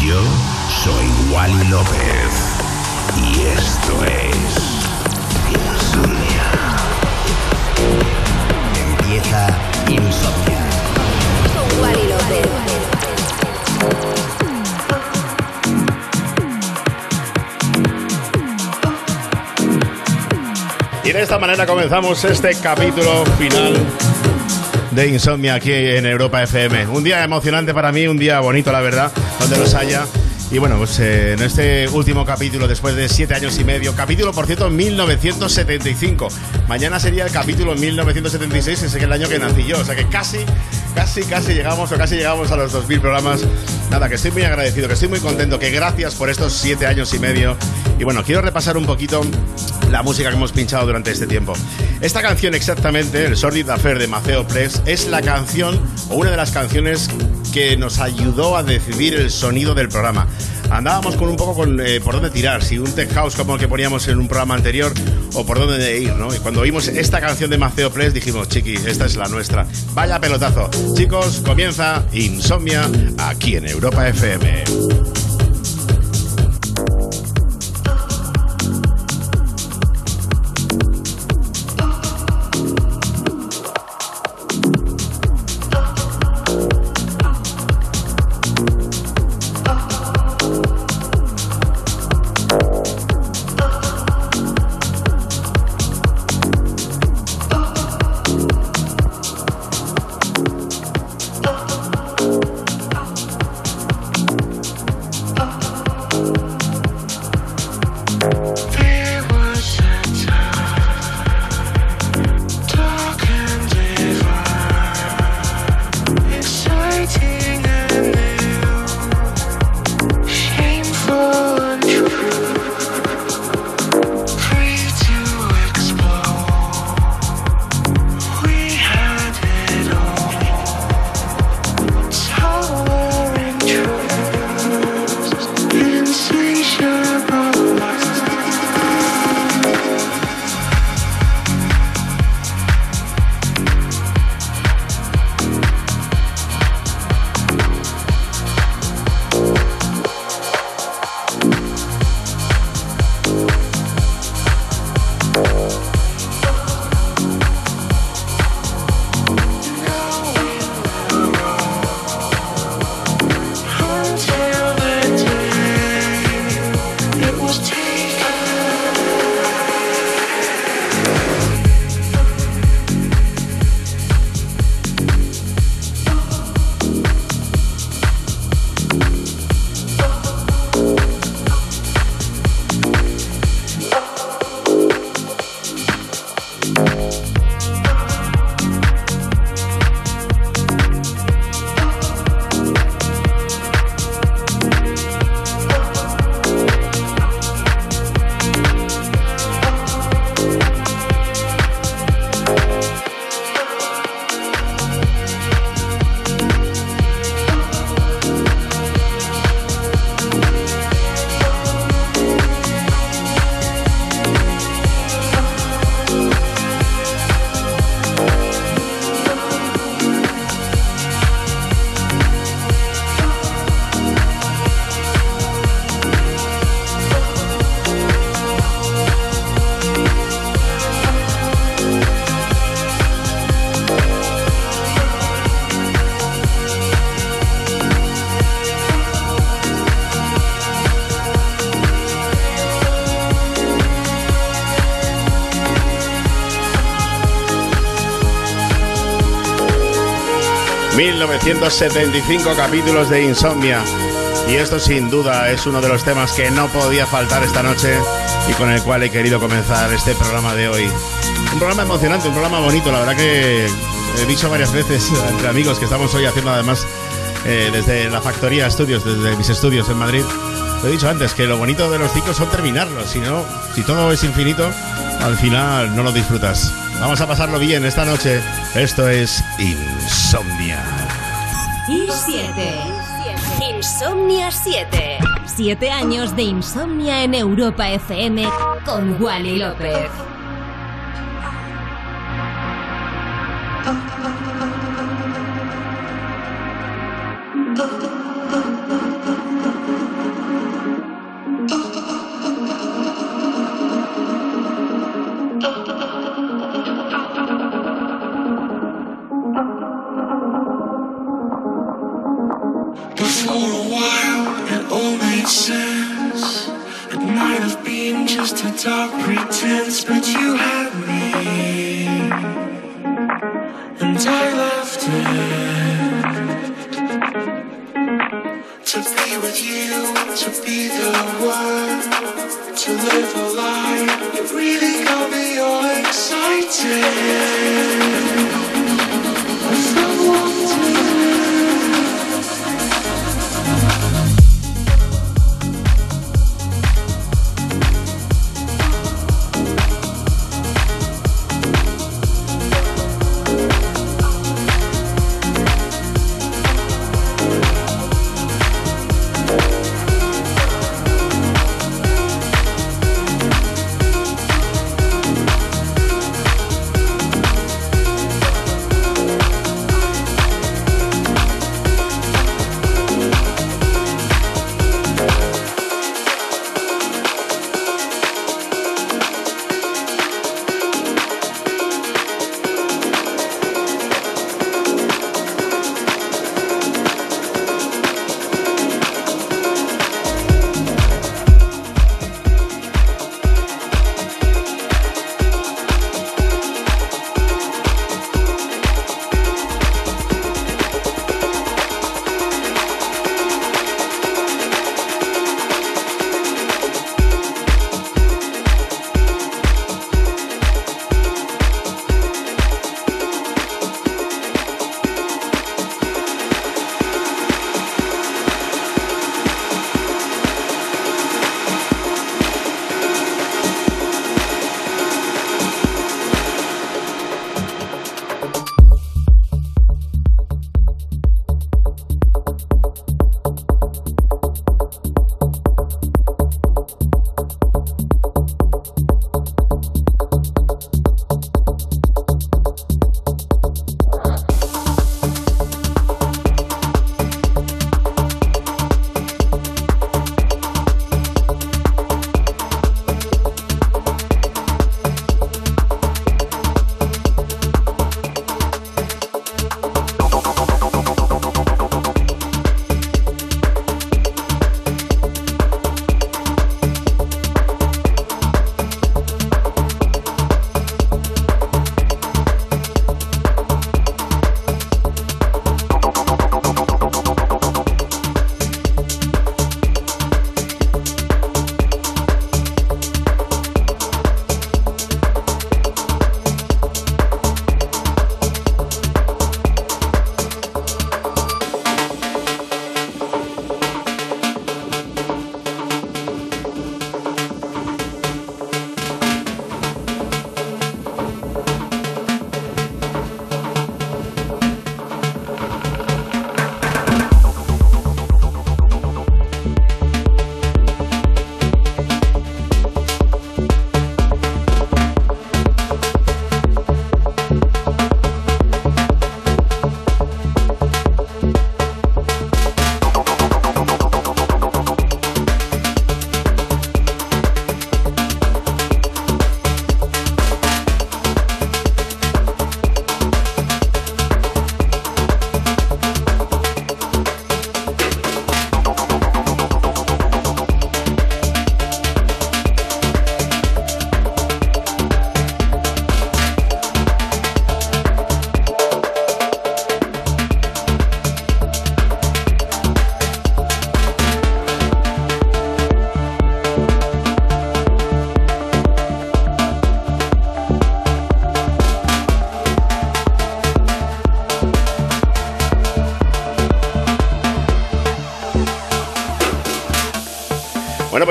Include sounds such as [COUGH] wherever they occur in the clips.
Yo soy Wally López y esto es Insomnia. Empieza Insomnia. Con Wally López. Y de esta manera comenzamos este capítulo final de Insomnia aquí en Europa FM. Un día emocionante para mí, un día bonito, la verdad, donde los haya. Y bueno, pues eh, en este último capítulo, después de siete años y medio, capítulo, por cierto, 1975. Mañana sería el capítulo 1976, ese es el año que nací yo. O sea que casi, casi, casi llegamos o casi llegamos a los 2.000 programas. Nada, que estoy muy agradecido, que estoy muy contento, que gracias por estos siete años y medio. Y bueno, quiero repasar un poquito la música que hemos pinchado durante este tiempo. Esta canción exactamente, el Sordid Affair de Maceo Press, es la canción o una de las canciones que nos ayudó a decidir el sonido del programa. Andábamos con un poco con eh, por dónde tirar, si un tech house como el que poníamos en un programa anterior o por dónde ir, ¿no? Y cuando oímos esta canción de Maceo Press dijimos, chiqui, esta es la nuestra. Vaya pelotazo. Chicos, comienza Insomnia aquí en Europa FM. 1975 capítulos de Insomnia. Y esto sin duda es uno de los temas que no podía faltar esta noche y con el cual he querido comenzar este programa de hoy. Un programa emocionante, un programa bonito, la verdad que he dicho varias veces [LAUGHS] entre amigos que estamos hoy haciendo además eh, desde la factoría estudios, desde mis estudios en Madrid. He dicho antes, que lo bonito de los ciclos son terminarlos, si no, si todo es infinito, al final no lo disfrutas. Vamos a pasarlo bien esta noche. Esto es Insomnia. 7. Insomnia 7. 7 años de insomnia en Europa FM con Wally López.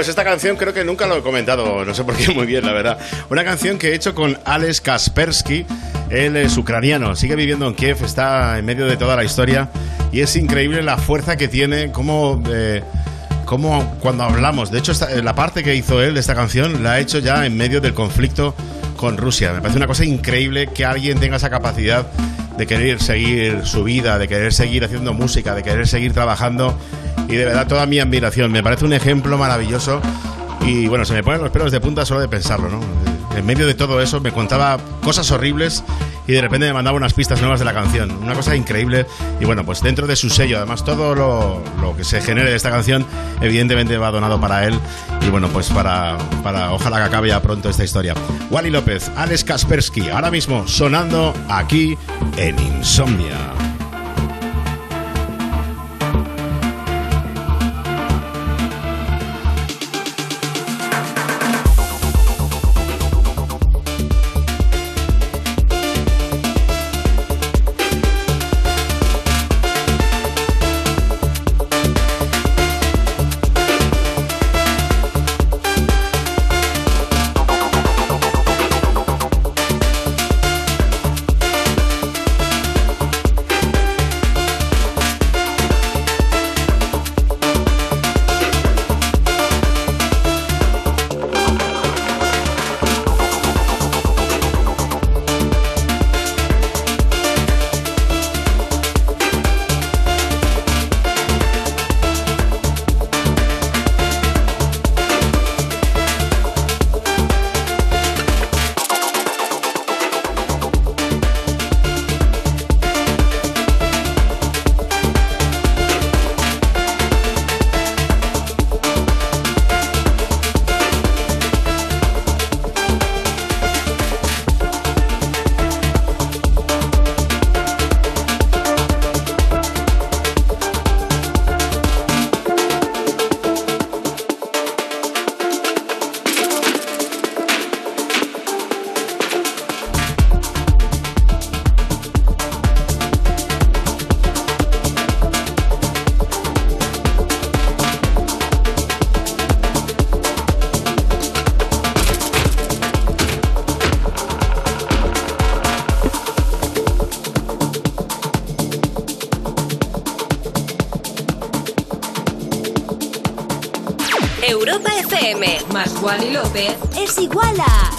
Pues esta canción creo que nunca lo he comentado, no sé por qué muy bien, la verdad. Una canción que he hecho con Alex Kaspersky, él es ucraniano, sigue viviendo en Kiev, está en medio de toda la historia y es increíble la fuerza que tiene, cómo, eh, cómo cuando hablamos, de hecho esta- la parte que hizo él de esta canción la ha hecho ya en medio del conflicto con Rusia. Me parece una cosa increíble que alguien tenga esa capacidad de querer seguir su vida, de querer seguir haciendo música, de querer seguir trabajando y de verdad toda mi admiración. Me parece un ejemplo maravilloso y bueno, se me ponen los pelos de punta solo de pensarlo, ¿no? En medio de todo eso me contaba cosas horribles y de repente me mandaba unas pistas nuevas de la canción. Una cosa increíble y bueno, pues dentro de su sello, además todo lo, que se genere de esta canción evidentemente va donado para él y bueno, pues para, para ojalá que acabe ya pronto esta historia. Wally López, Alex Kaspersky, ahora mismo sonando aquí en Insomnia. Es igual a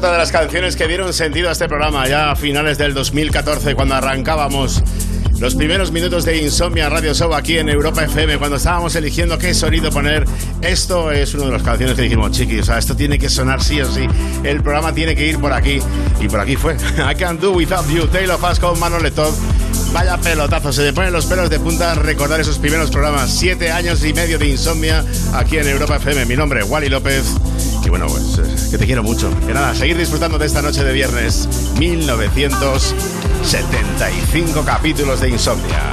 otra de las canciones que dieron sentido a este programa ya a finales del 2014 cuando arrancábamos los primeros minutos de Insomnia Radio Show aquí en Europa FM, cuando estábamos eligiendo qué sonido poner. Esto es una de las canciones que dijimos, chiqui, o sea, esto tiene que sonar sí o sí. El programa tiene que ir por aquí. Y por aquí fue. [LAUGHS] I Can Do Without You, Taylor Us con Manuel Vaya pelotazo, se le ponen los pelos de punta recordar esos primeros programas. Siete años y medio de insomnia aquí en Europa FM. Mi nombre es Wally López. Y bueno, pues eh, que te quiero mucho. Que nada, seguir disfrutando de esta noche de viernes 1975 capítulos de insomnia.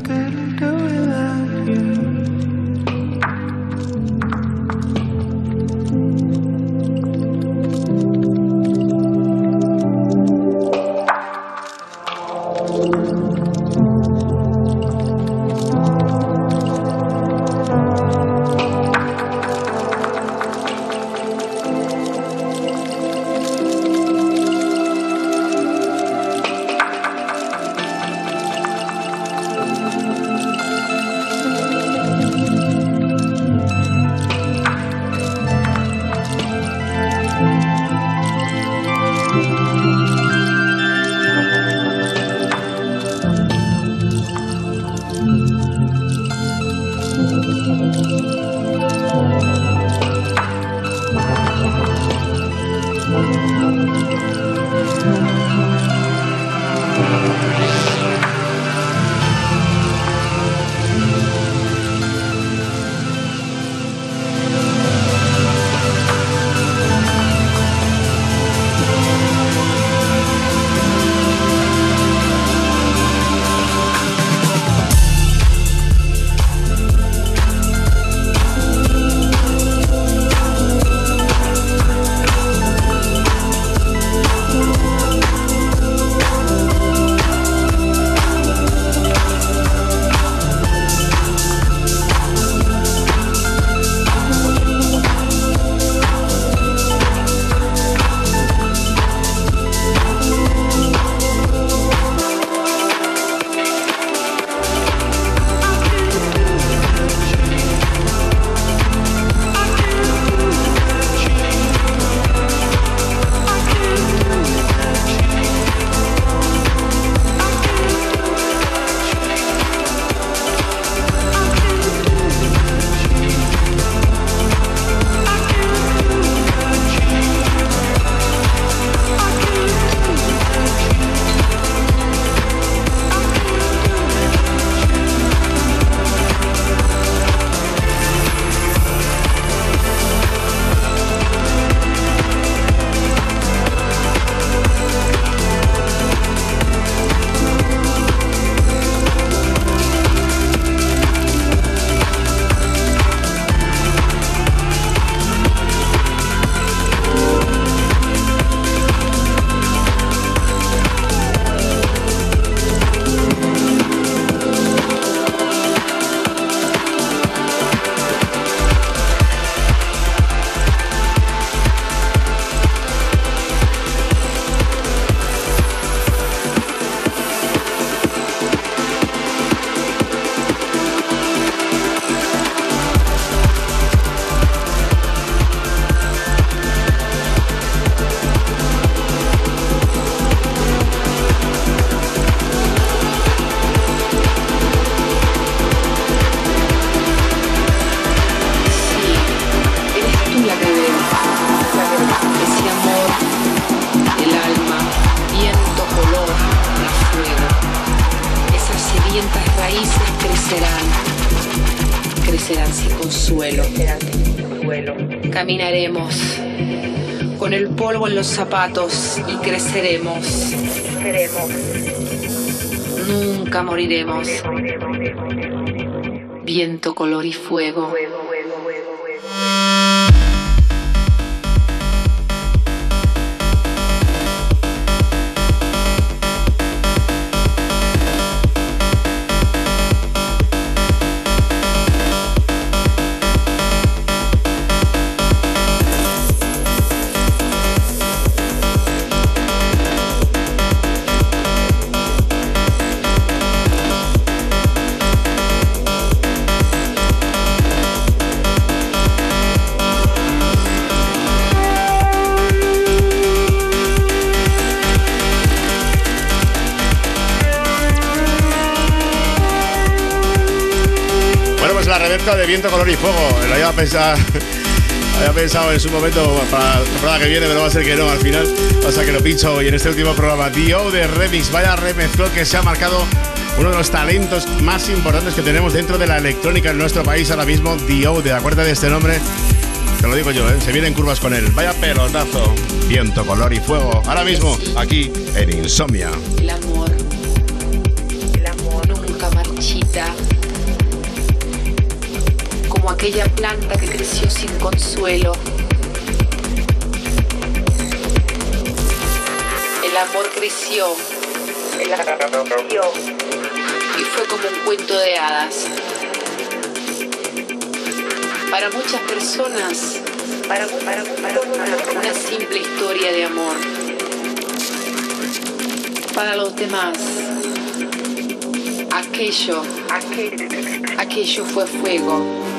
Zapatos y creceremos. Nunca moriremos. Viento, color y fuego. Viento, color y fuego. Lo había pensado, [LAUGHS] había pensado en su momento para la temporada que viene, pero va a ser que no al final. O sea que lo pincho hoy en este último programa. Dio de Remix, vaya remezclo que se ha marcado uno de los talentos más importantes que tenemos dentro de la electrónica en nuestro país ahora mismo. Dio, de acuerdo de este nombre. Te lo digo yo, ¿eh? se vienen curvas con él. Vaya pelotazo. Viento, color y fuego. Ahora mismo, aquí en Insomnia. El amor. El amor nunca marchita como aquella planta que creció sin consuelo. El amor creció. Creció. Y fue como un cuento de hadas. Para muchas personas, para, para, para una simple historia de amor. Para los demás, aquello, aquello fue fuego.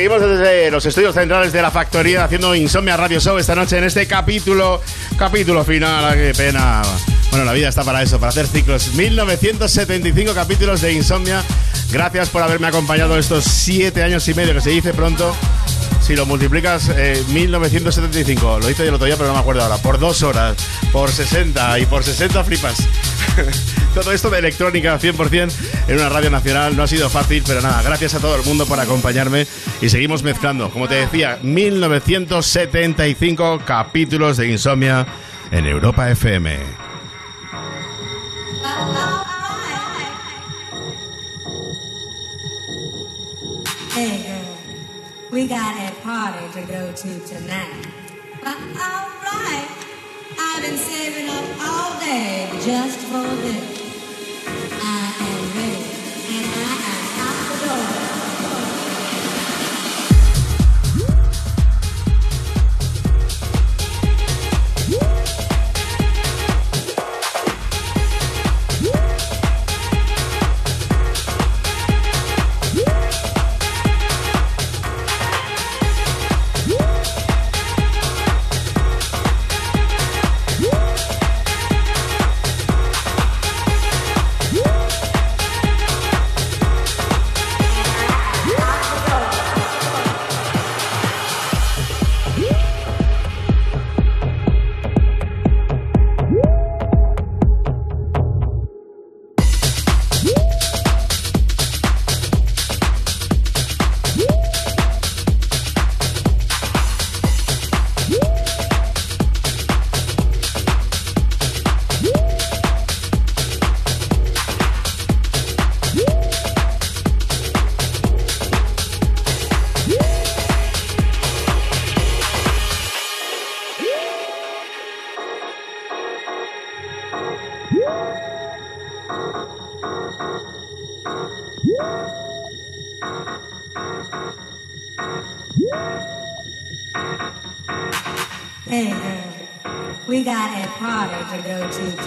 Seguimos desde los estudios centrales de la factoría haciendo Insomnia Radio Show esta noche en este capítulo, capítulo final. ah, Qué pena. Bueno, la vida está para eso, para hacer ciclos. 1975 capítulos de Insomnia. Gracias por haberme acompañado estos siete años y medio, que se dice pronto. Si lo multiplicas, eh, 1975, lo hice el otro día, pero no me acuerdo ahora, por dos horas, por 60 y por 60 flipas. [LAUGHS] todo esto de electrónica 100% en una radio nacional no ha sido fácil, pero nada, gracias a todo el mundo por acompañarme y seguimos mezclando. Como te decía, 1975 capítulos de Insomnia en Europa FM. Hey girl, we got a party to go to tonight. But alright, I've been saving up all day just for this. Bravo. To go to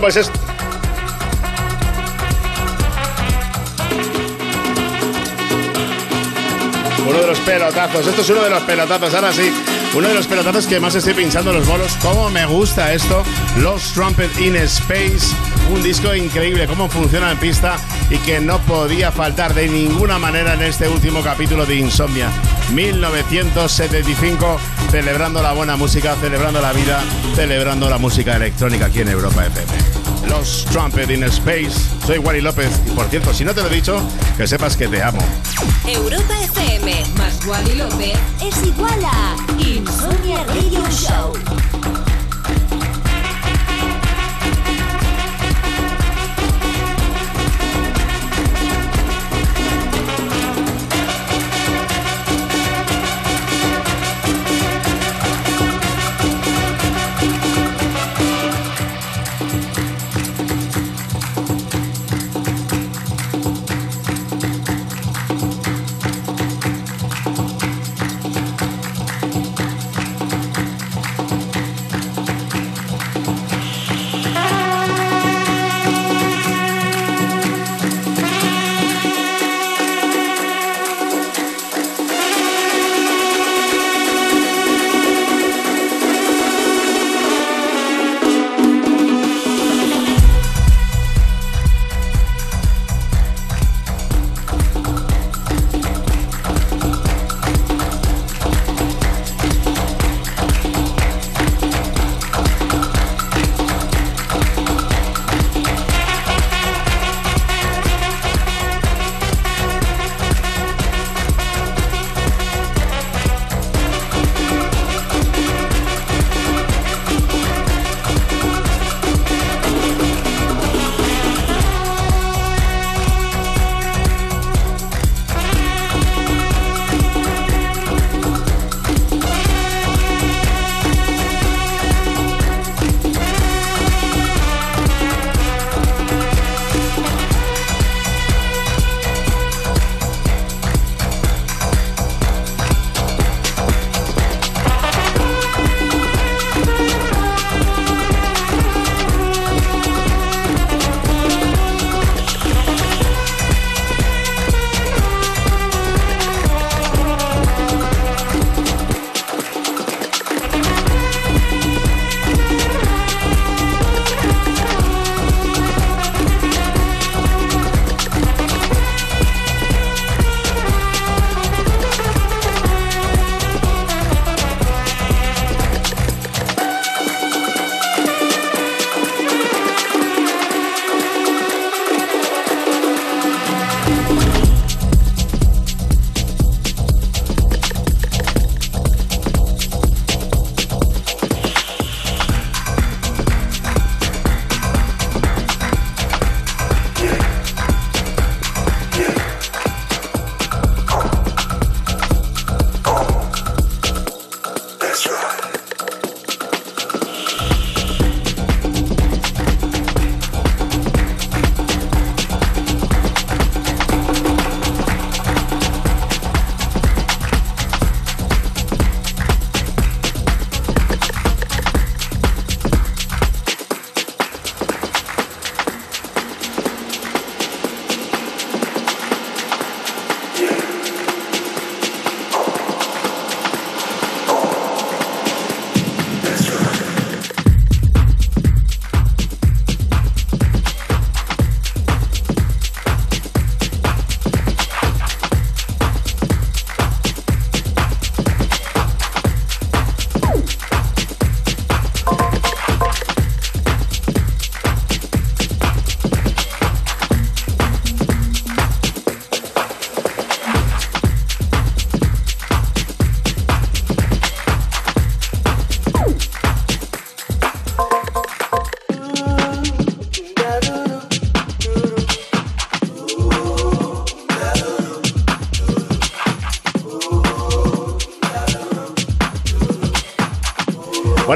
Pues es. Uno de los pelotazos. Esto es uno de los pelotazos. Ahora sí. Uno de los pelotazos que más estoy pinchando los bolos. ¿Cómo me gusta esto? Los Trumpet in Space. Un disco increíble. Cómo funciona en pista y que no podía faltar de ninguna manera en este último capítulo de Insomnia. 1975. Celebrando la buena música, celebrando la vida, celebrando la música electrónica aquí en Europa FM. Los Trumpet in Space. Soy Wally López. Y por cierto, si no te lo he dicho, que sepas que te amo. Europa FM más Wally López es igual a Insomnia Radio Show.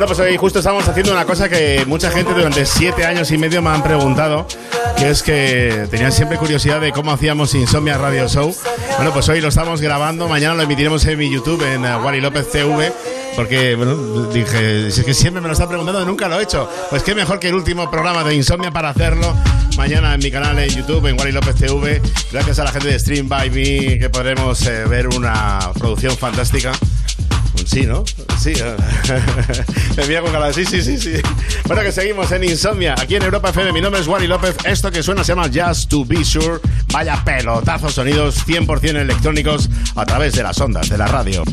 Bueno, pues hoy justo estamos haciendo una cosa que mucha gente durante siete años y medio me han preguntado, que es que tenían siempre curiosidad de cómo hacíamos Insomnia Radio Show. Bueno, pues hoy lo estamos grabando, mañana lo emitiremos en mi YouTube, en uh, Wally López TV. Porque, bueno, dije, si es que siempre me lo está preguntando nunca lo he hecho. Pues qué mejor que el último programa de Insomnia para hacerlo. Mañana en mi canal de YouTube, en Wally López TV. Gracias a la gente de Stream by Me, que podremos eh, ver una producción fantástica. Sí, ¿no? Sí. [LAUGHS] Me mira con cara, sí, sí, sí, sí. Bueno, que seguimos en Insomnia, aquí en Europa FM. Mi nombre es Wally López. Esto que suena se llama Just to Be Sure. Vaya pelotazos, sonidos 100% electrónicos a través de las ondas de la radio.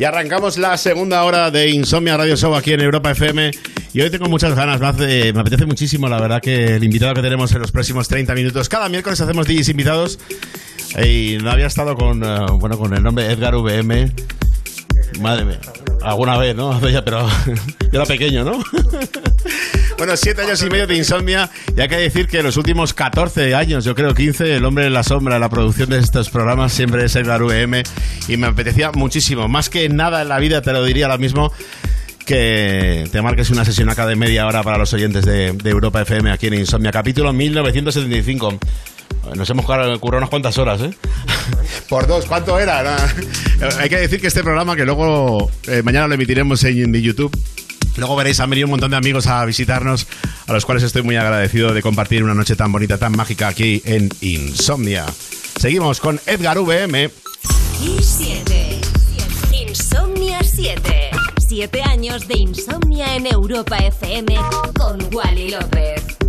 Y arrancamos la segunda hora de Insomnia Radio Show aquí en Europa FM. Y hoy tengo muchas ganas, me, hace- me apetece muchísimo, la verdad, que el invitado que tenemos en los próximos 30 minutos. Cada miércoles hacemos DJs invitados. Y no había estado con, eh, bueno, con el nombre Edgar VM. Madre mía. Alguna vez, ¿no? [LAUGHS] Pero [LAUGHS] yo era pequeño, ¿no? [LAUGHS] Bueno, siete años y medio de insomnia y hay que decir que los últimos 14 años, yo creo 15, el hombre en la sombra, la producción de estos programas siempre es Edgar VM y me apetecía muchísimo. Más que nada en la vida te lo diría ahora mismo que te marques una sesión acá de media hora para los oyentes de, de Europa FM aquí en Insomnia, capítulo 1975. Nos hemos currado unas cuantas horas, ¿eh? [LAUGHS] Por dos, ¿cuánto era? Hay que decir que este programa, que luego eh, mañana lo emitiremos en, en YouTube, luego veréis, han venido un montón de amigos a visitarnos, a los cuales estoy muy agradecido de compartir una noche tan bonita, tan mágica aquí en Insomnia. Seguimos con Edgar VM. Y 7. Insomnia 7. 7 años de insomnia en Europa FM con Wally López.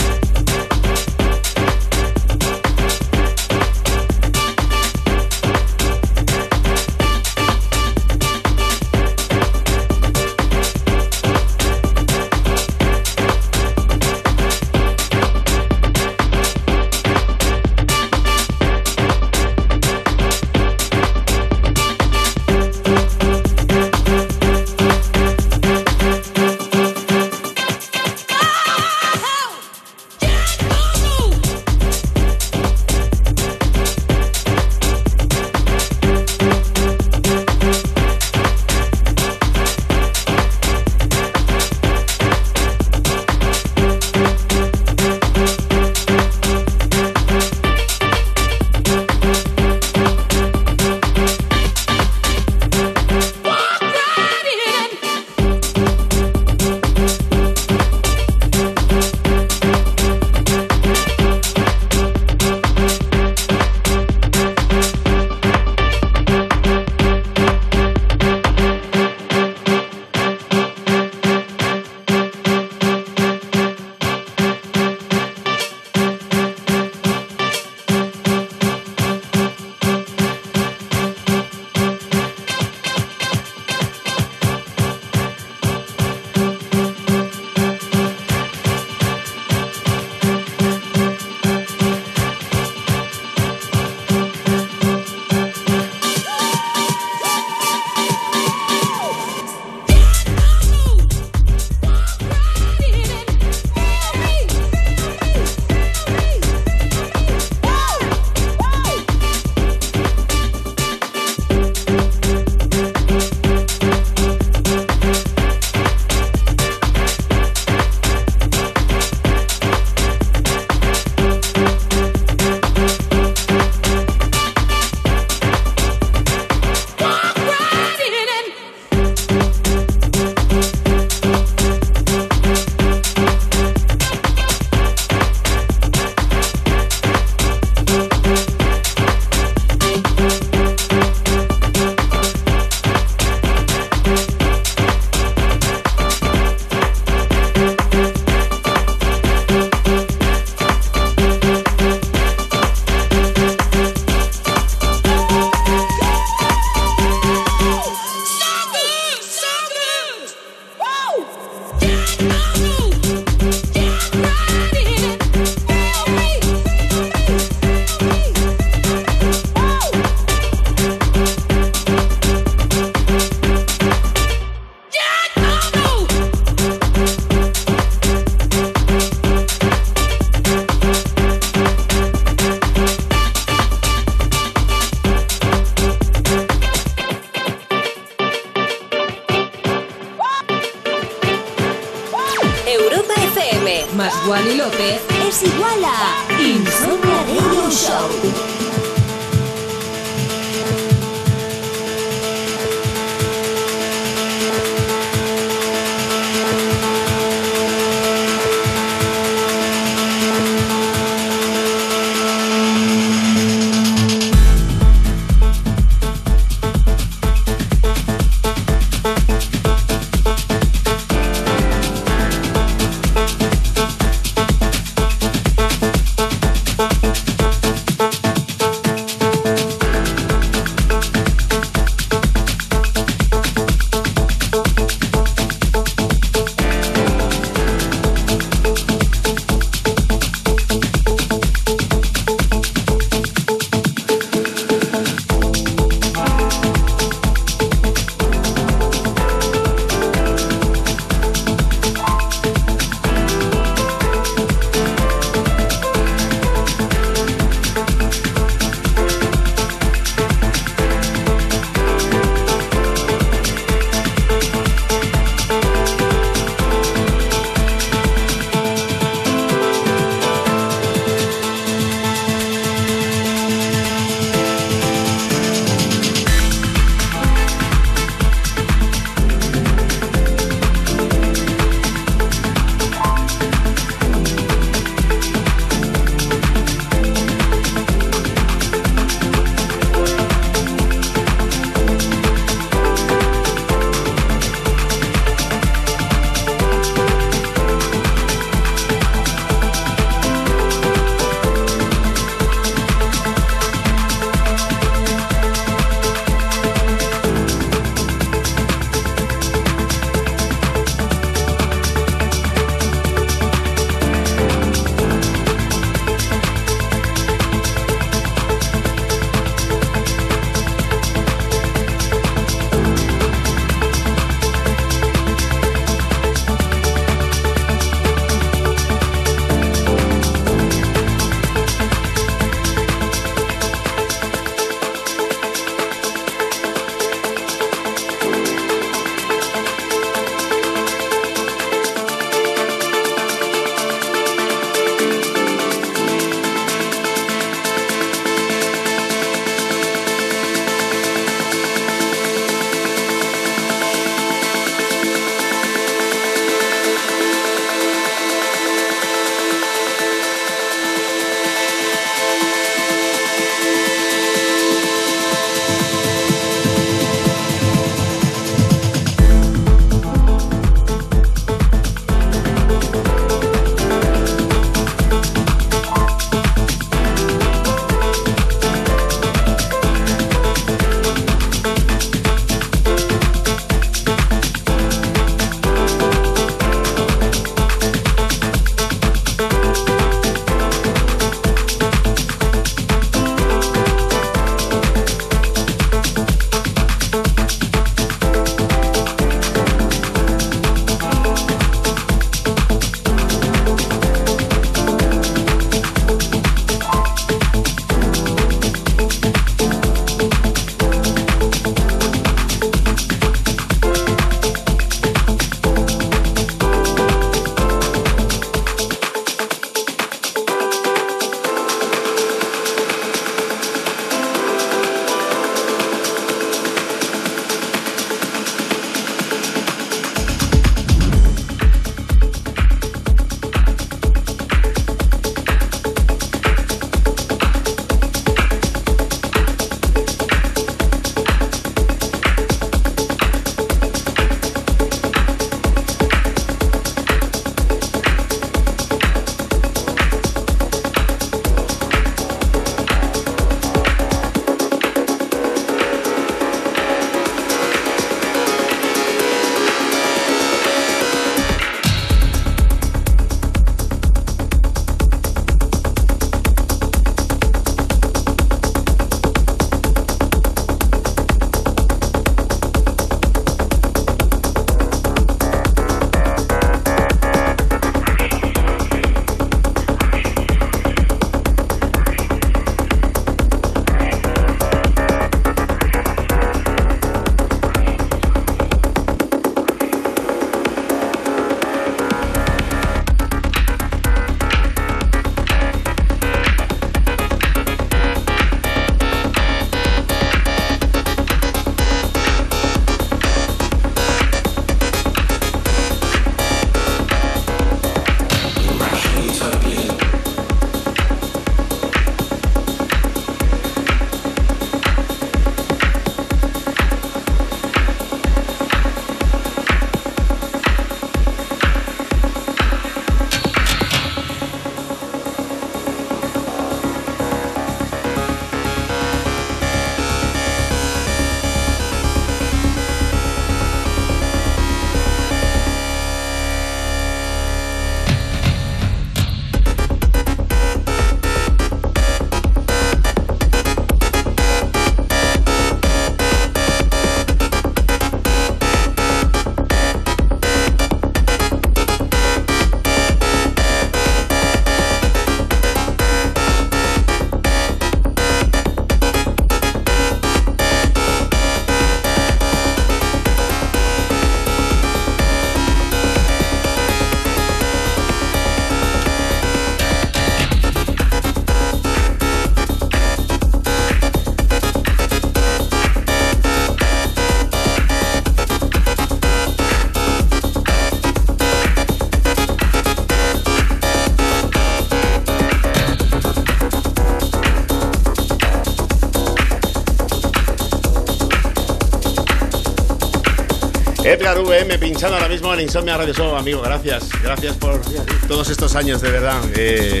Edgar VM pinchando ahora mismo en Insomnia Radio Show, amigo. Gracias, gracias por todos estos años, de verdad. Eh,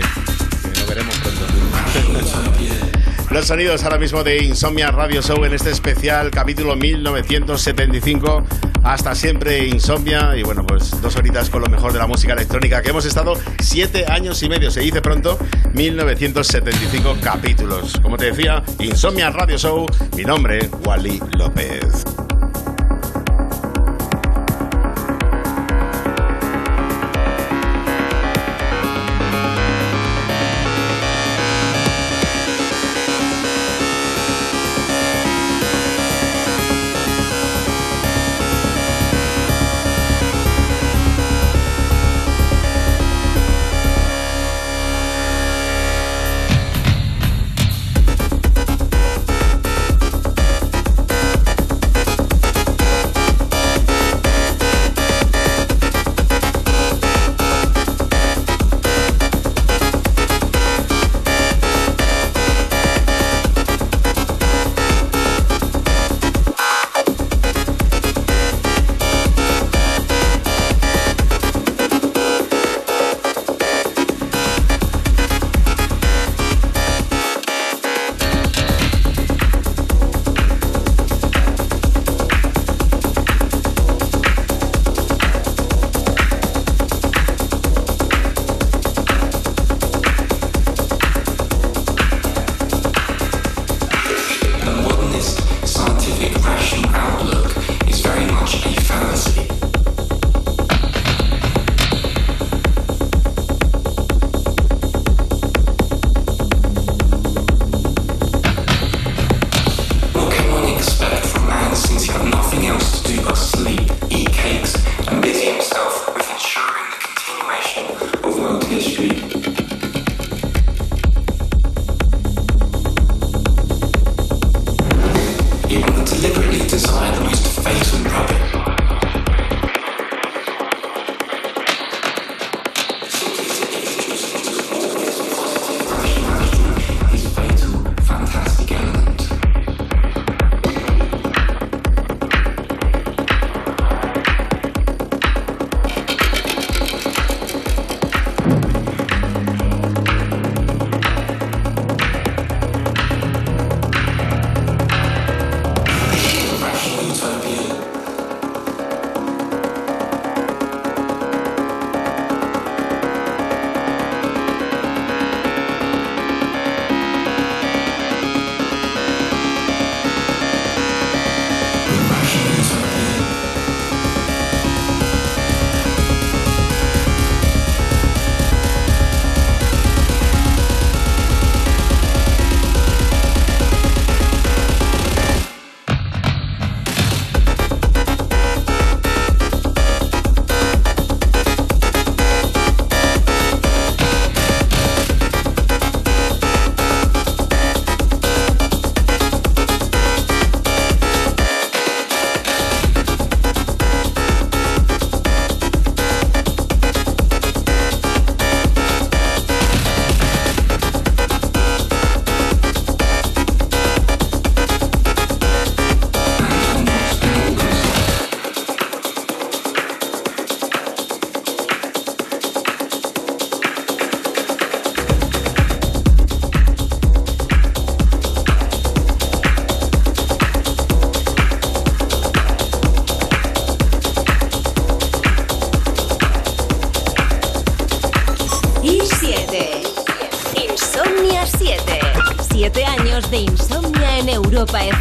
nos veremos pronto. Los sonidos ahora mismo de Insomnia Radio Show en este especial capítulo 1975. Hasta siempre Insomnia. Y bueno, pues dos horitas con lo mejor de la música electrónica que hemos estado siete años y medio. Se dice pronto 1975 capítulos. Como te decía, Insomnia Radio Show. Mi nombre, Wally López. Insomnia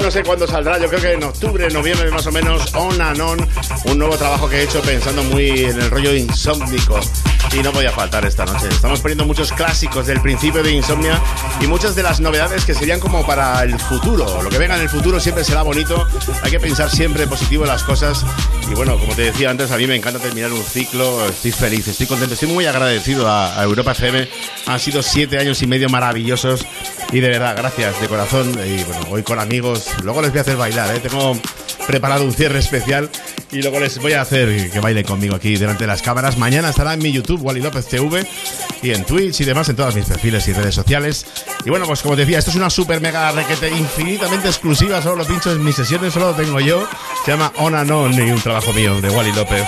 no sé cuándo saldrá, yo creo que en octubre, noviembre más o menos, On and On, un nuevo trabajo que he hecho pensando muy en el rollo insómnico. Y no podía faltar esta noche. Estamos poniendo muchos clásicos del principio de Insomnia y muchas de las novedades que serían como para el futuro. Lo que venga en el futuro siempre será bonito. Hay que pensar siempre positivo en las cosas. Y bueno, como te decía antes, a mí me encanta terminar un ciclo. Estoy feliz, estoy contento, estoy muy agradecido a Europa FM. Han sido siete años y medio maravillosos. Y de verdad, gracias de corazón. Y bueno, hoy con amigos. Luego les voy a hacer bailar, ¿eh? Tengo preparado un cierre especial y luego les voy a hacer que bailen conmigo aquí delante de las cámaras. Mañana estará en mi YouTube, Wally López TV, y en Twitch y demás, en todos mis perfiles y redes sociales. Y bueno, pues como te decía, esto es una super mega requete infinitamente exclusiva, solo lo pincho en mis sesiones, solo lo tengo yo. Se llama On and On y un trabajo mío de Wally López.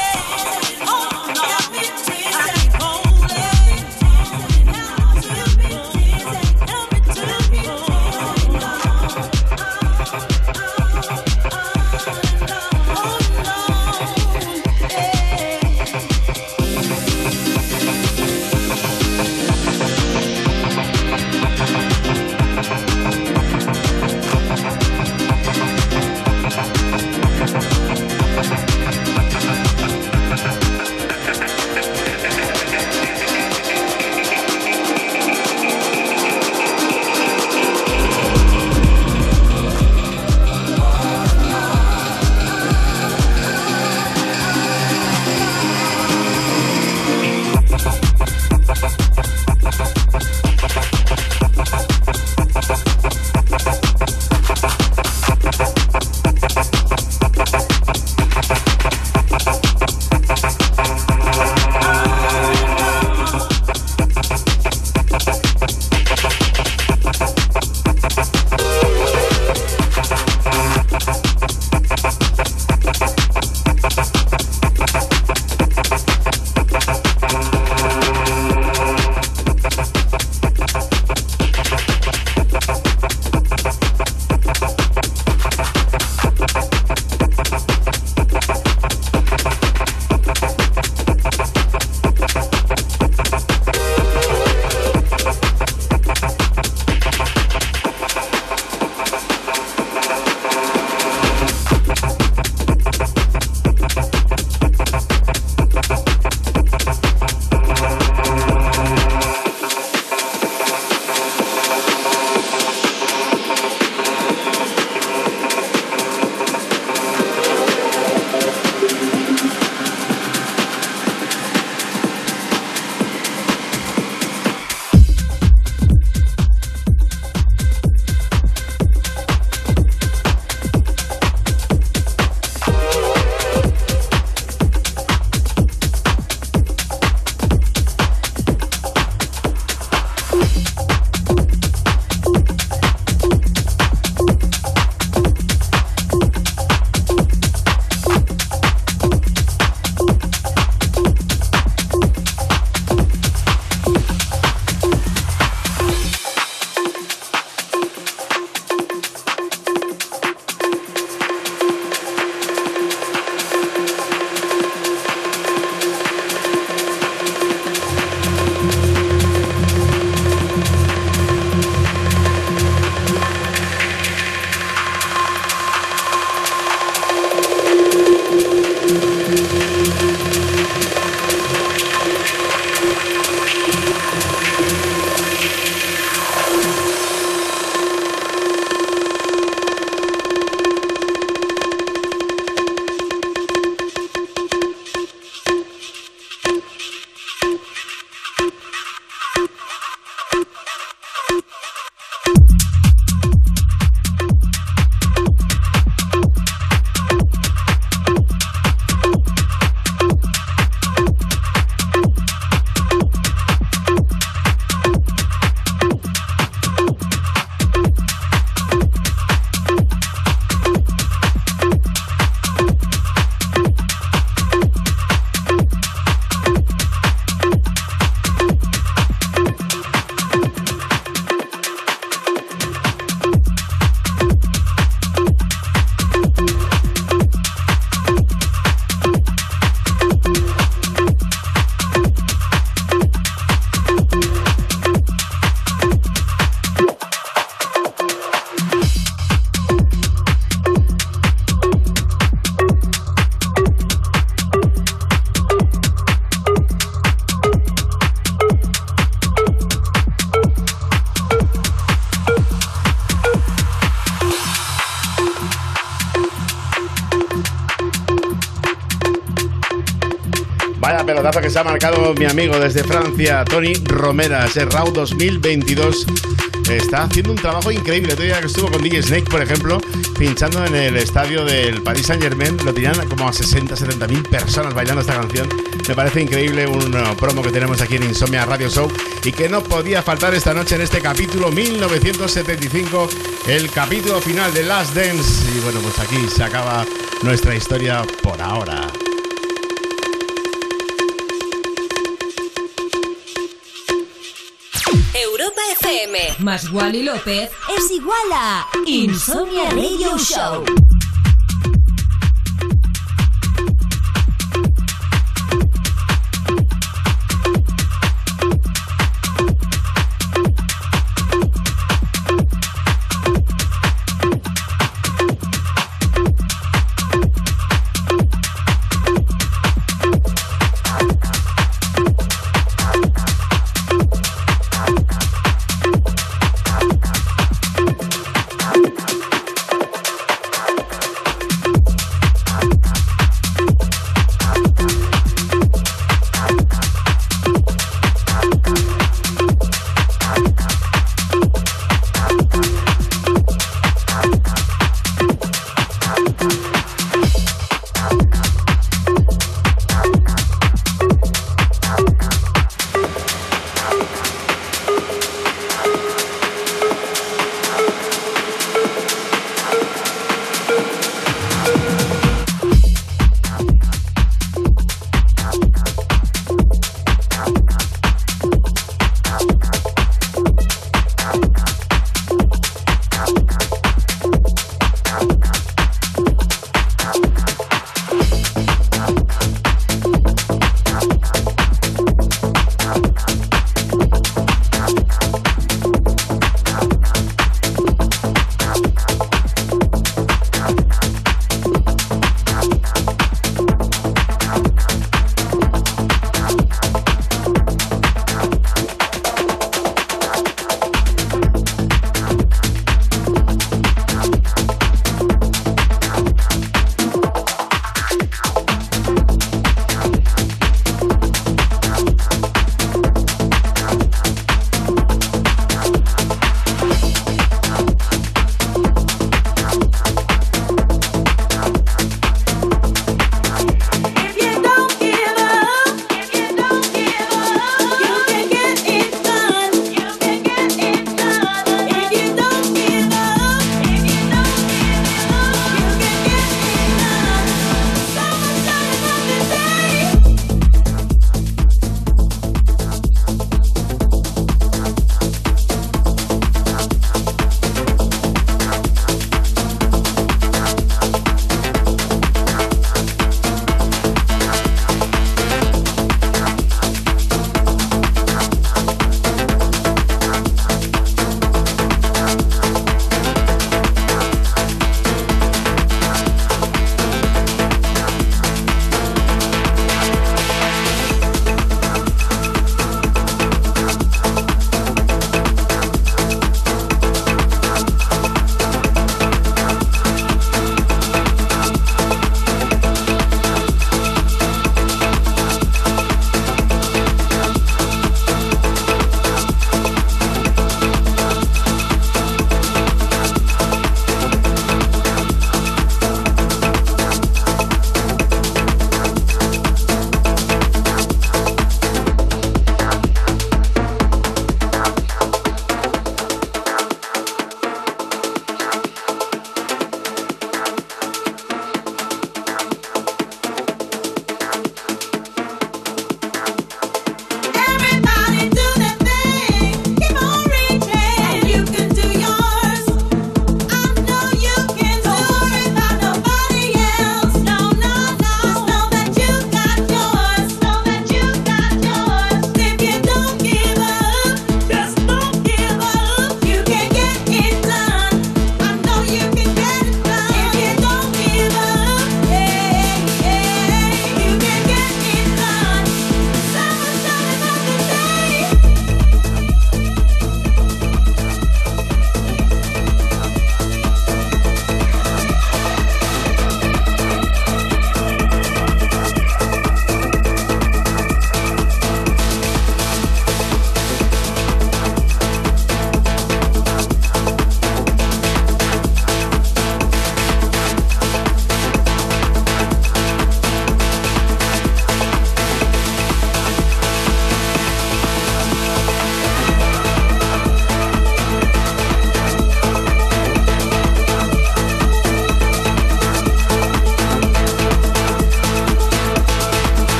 Pelotazo que se ha marcado mi amigo desde Francia, Tony Romera, ese RAW 2022. Está haciendo un trabajo increíble. Otro día que estuvo con DJ Snake, por ejemplo, pinchando en el estadio del Paris Saint Germain, lo tenían como a 60, 70 mil personas bailando esta canción. Me parece increíble un uh, promo que tenemos aquí en Insomnia Radio Show y que no podía faltar esta noche en este capítulo 1975, el capítulo final de Last Dance. Y bueno, pues aquí se acaba nuestra historia por ahora. FM Más Wally López. es igual a Insomnia Radio Show.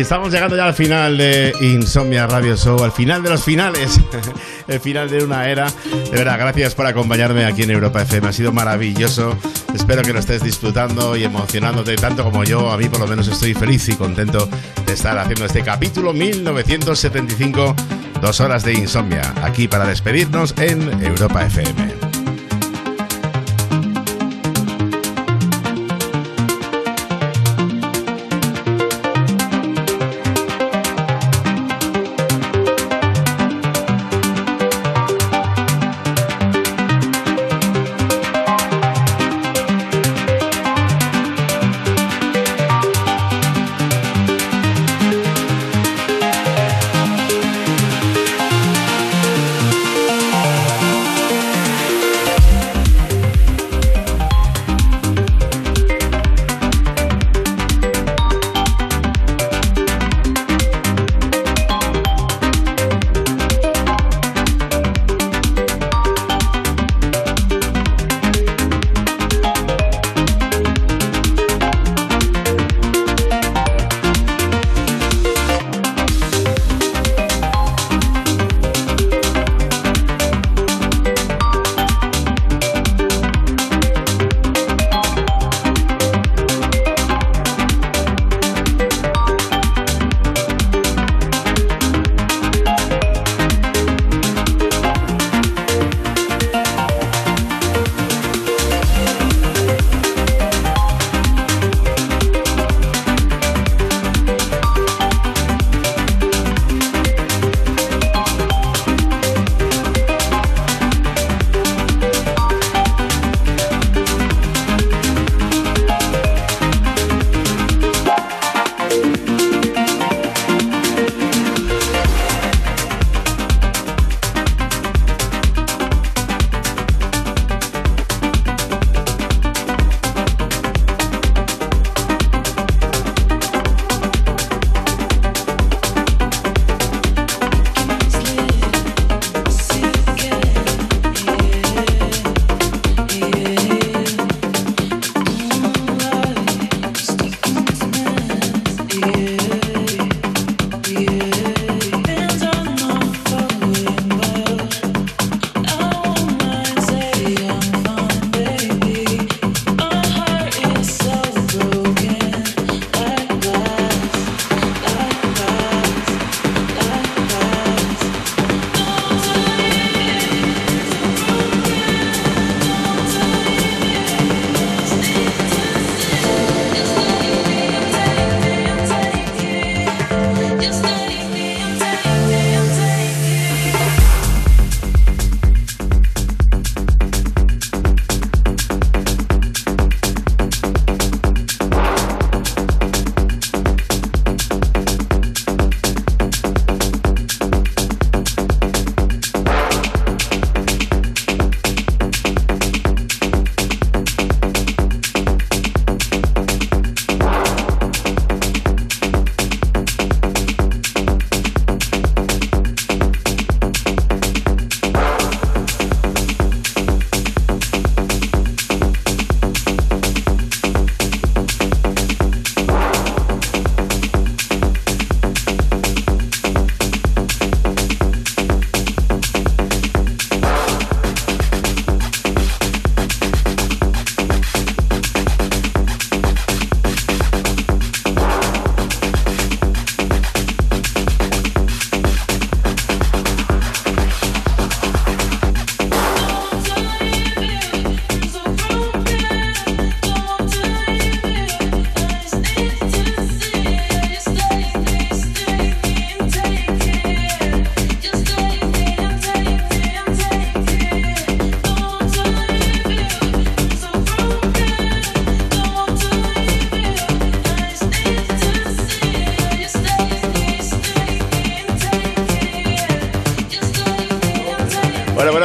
Estamos llegando ya al final de Insomnia Radio Show, al final de los finales, [LAUGHS] el final de una era. De verdad, gracias por acompañarme aquí en Europa FM, ha sido maravilloso. Espero que lo estés disfrutando y emocionándote tanto como yo. A mí por lo menos estoy feliz y contento de estar haciendo este capítulo 1975, dos horas de Insomnia, aquí para despedirnos en Europa FM.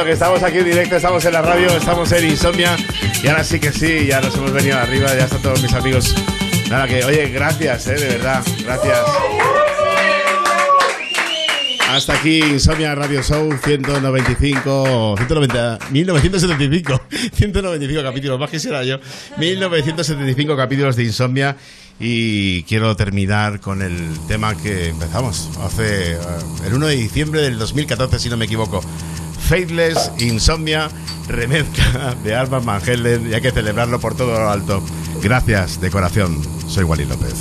Que estamos aquí en directo, estamos en la radio, estamos en Insomnia. Y ahora sí que sí, ya nos hemos venido arriba, ya están todos mis amigos. Nada, que, oye, gracias, eh, de verdad, gracias. Hasta aquí Insomnia Radio Show 195, 190, 1975, 195 capítulos, más que será yo, 1975 capítulos de Insomnia. Y quiero terminar con el tema que empezamos hace eh, el 1 de diciembre del 2014, si no me equivoco. Faithless, Insomnia, remezcla de Alba Van y hay que celebrarlo por todo lo alto. Gracias, decoración. Soy Wally López.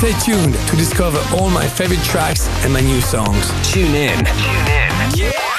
Stay tuned to discover all my favorite tracks and my new songs. Tune in. Tune in.